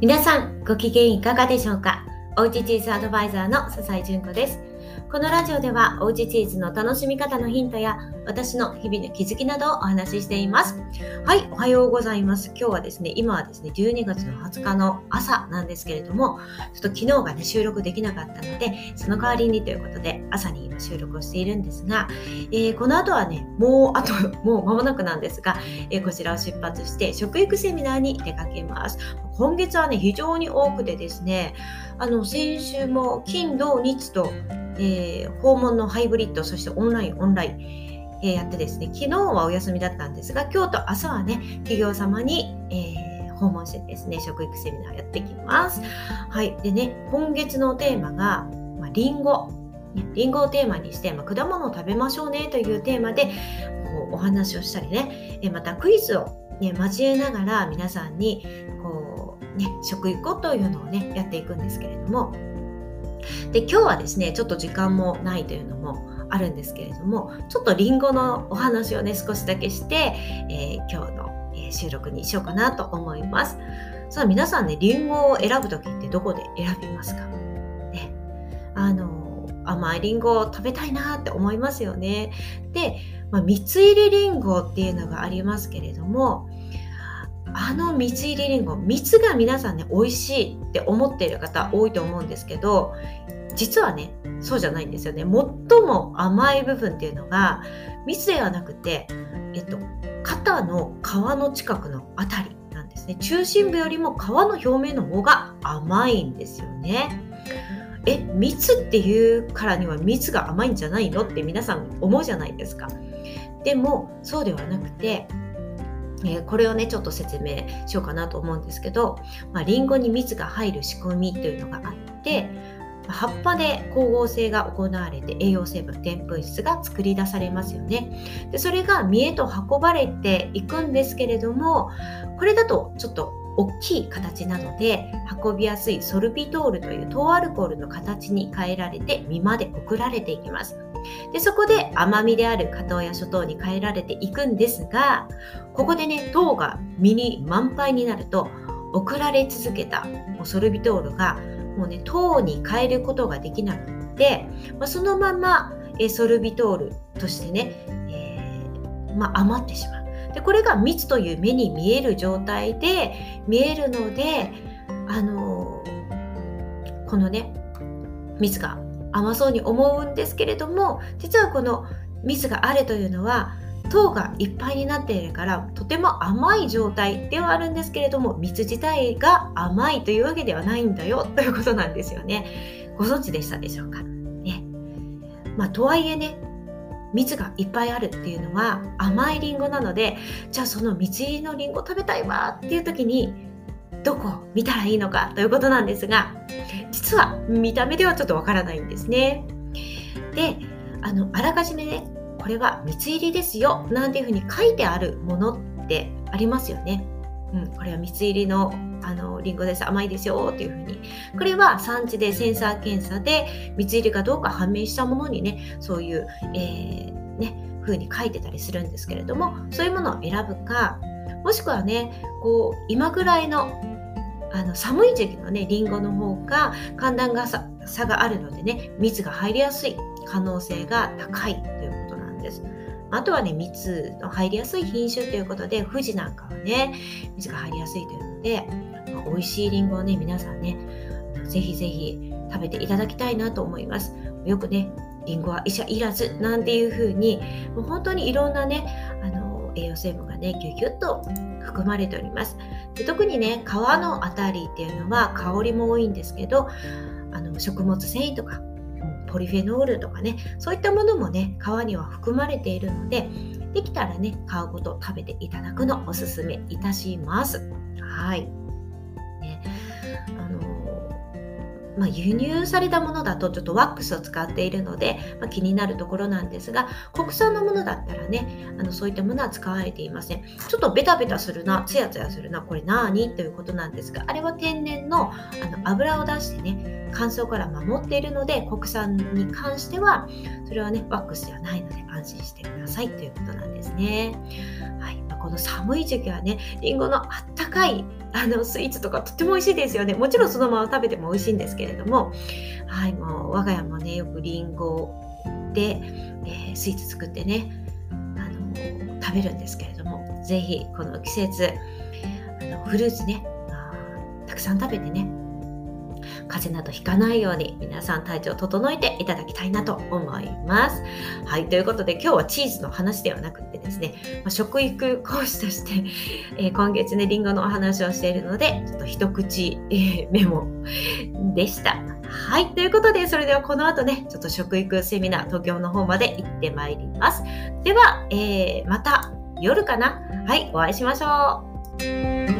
皆さんご機嫌いかがでしょうか？おうちチーズアドバイザーの笹井純子です。このラジオではおうちチーズの楽しみ方のヒントや私の日々の気づきなどをお話ししています。はい、おはようございます。今日はですね、今はですね、12月の20日の朝なんですけれども、ちょっと昨日がね、収録できなかったので、その代わりにということで、朝に今収録をしているんですが、えー、この後はね、もうあと、もう間もなくなんですが、えー、こちらを出発して食育セミナーに出かけます。今月はね、非常に多くてですね、あの、先週も金、土、日と、えー、訪問のハイブリッド、そしてオンライン、オンライン、えー、やってですね、昨日はお休みだったんですが、今日と明日はね、企業様に、えー、訪問してですね、食育セミナーやってきます。はい。でね、今月のテーマが、まあ、リンゴ。リンゴをテーマにして、まあ、果物を食べましょうねというテーマでこうお話をしたりね、えまたクイズを、ね、交えながら皆さんにこう、ね、食育をというのをねやっていくんですけれどもで今日はですねちょっと時間もないというのもあるんですけれどもちょっとりんごのお話をね少しだけして、えー、今日の、え収録にしようかなと思います。さあ皆さんねりんごを選ぶ時ってどこで選びますか？ね。あの甘いりんごを食べたいなって思いますよね。で、まあ、蜜入りりんごっていうのがありますけれどもあの蜜入りりんご蜜が皆さんね美味しいって思っている方多いと思うんですけど実はねそうじゃないんですよね。最も甘い部分っていうのが蜜ではなくて、えっと、肩の皮の近くのあたりなんですね。中心部よりも皮の表面の方が甘いんですよね。え蜜っていうからには蜜が甘いんじゃないのって皆さん思うじゃないですか。でもそうではなくてえー、これをねちょっと説明しようかなと思うんですけど、まあ、リンゴに蜜が入る仕組みというのがあって葉っぱで光合成が行われて栄養成分でんぷん質が作り出されますよね。でそれが実へと運ばれていくんですけれどもこれだとちょっと大きい形なので運びやすいソルビトールという糖アルコールの形に変えられて実まで送られていきます。でそこで甘みである加糖や諸糖に変えられていくんですがここでね糖が実に満杯になると送られ続けたソルビトールがもうね糖に変えることができなくって、まあ、そのままえソルビトールとしてね、えー、まあ、余ってしまう。でこれが蜜という目に見える状態で見えるのであのー、このね蜜が甘そうに思うんですけれども実はこの蜜があるというのは糖がいっぱいになっているからとても甘い状態ではあるんですけれども蜜自体が甘いというわけではないんだよということなんですよね。ご存知でしたでしょうか？ね。まあとはいえね蜜がいっぱいあるっていうのは甘いりんごなのでじゃあその蜜入りのりんご食べたいわっていう時にどこを見たらいいのかということなんですが実は見た目ではちょっとわからないんですね。であのあらかじめねこれは蜜入りですよなんていうふうに書いてあるものってありますよね。うん、これは蜜入りのあのリンゴです。甘いですよっていうふうに。これは産地でセンサー検査で蜜入りかどうか判明したものにねそういう、えー、ね風に書いてたりするんですけれどもそういうものを選ぶかもしくはねこう今ぐらいのあの寒い時期のねりんごの方が寒暖が差があるのでね蜜が入りやすい可能性が高いということなんです。あとはね、蜜の入りやすい品種ということで、富士なんかはね、蜜が入りやすいというので、まあ、美味しいりんごをね、皆さんね、ぜひぜひ食べていただきたいなと思います。よくね、りんごは医者いらずなんていう風に、もう本当にいろんなね、あの栄養成分がね、ギュギュッと含まれております。で特にね、皮のあたりっていうのは香りも多いんですけど、あの食物繊維とかポリフェノールとかねそういったものもね皮には含まれているのでできたらね皮ごと食べていただくのおすすめいたしますはいまあ、輸入されたものだとちょっとワックスを使っているので、まあ、気になるところなんですが国産のものだったらねあのそういったものは使われていませんちょっとベタベタするなツヤツヤするなこれ何ということなんですがあれは天然のあの油を出してね乾燥から守っているので国産に関してはそれはねワックスではないので安心してくださいということなんですね。はいまあ、この寒い時期はねりんごのあったかいあのスイーツとかとっても美味しいですよね。もちろんそのまま食べても美味しいんですけれども。はいもう我が家もねよくりんごで、えー、スイーツ作ってねあの食べるんですけれども。是非この季節あのフルーツねたくさん食べてね風邪などひかないように皆さん体調を整えていただきたいなと思います。はい、ということで今日はチーズの話ではなくですね、まあ、食育講師として、えー、今月ね、りんごのお話をしているので、ちょっと一口、えー、メモでした。はい。ということで、それではこの後ね、ちょっと食育セミナー東京の方まで行ってまいります。では、えー、また夜かなはい、お会いしましょう。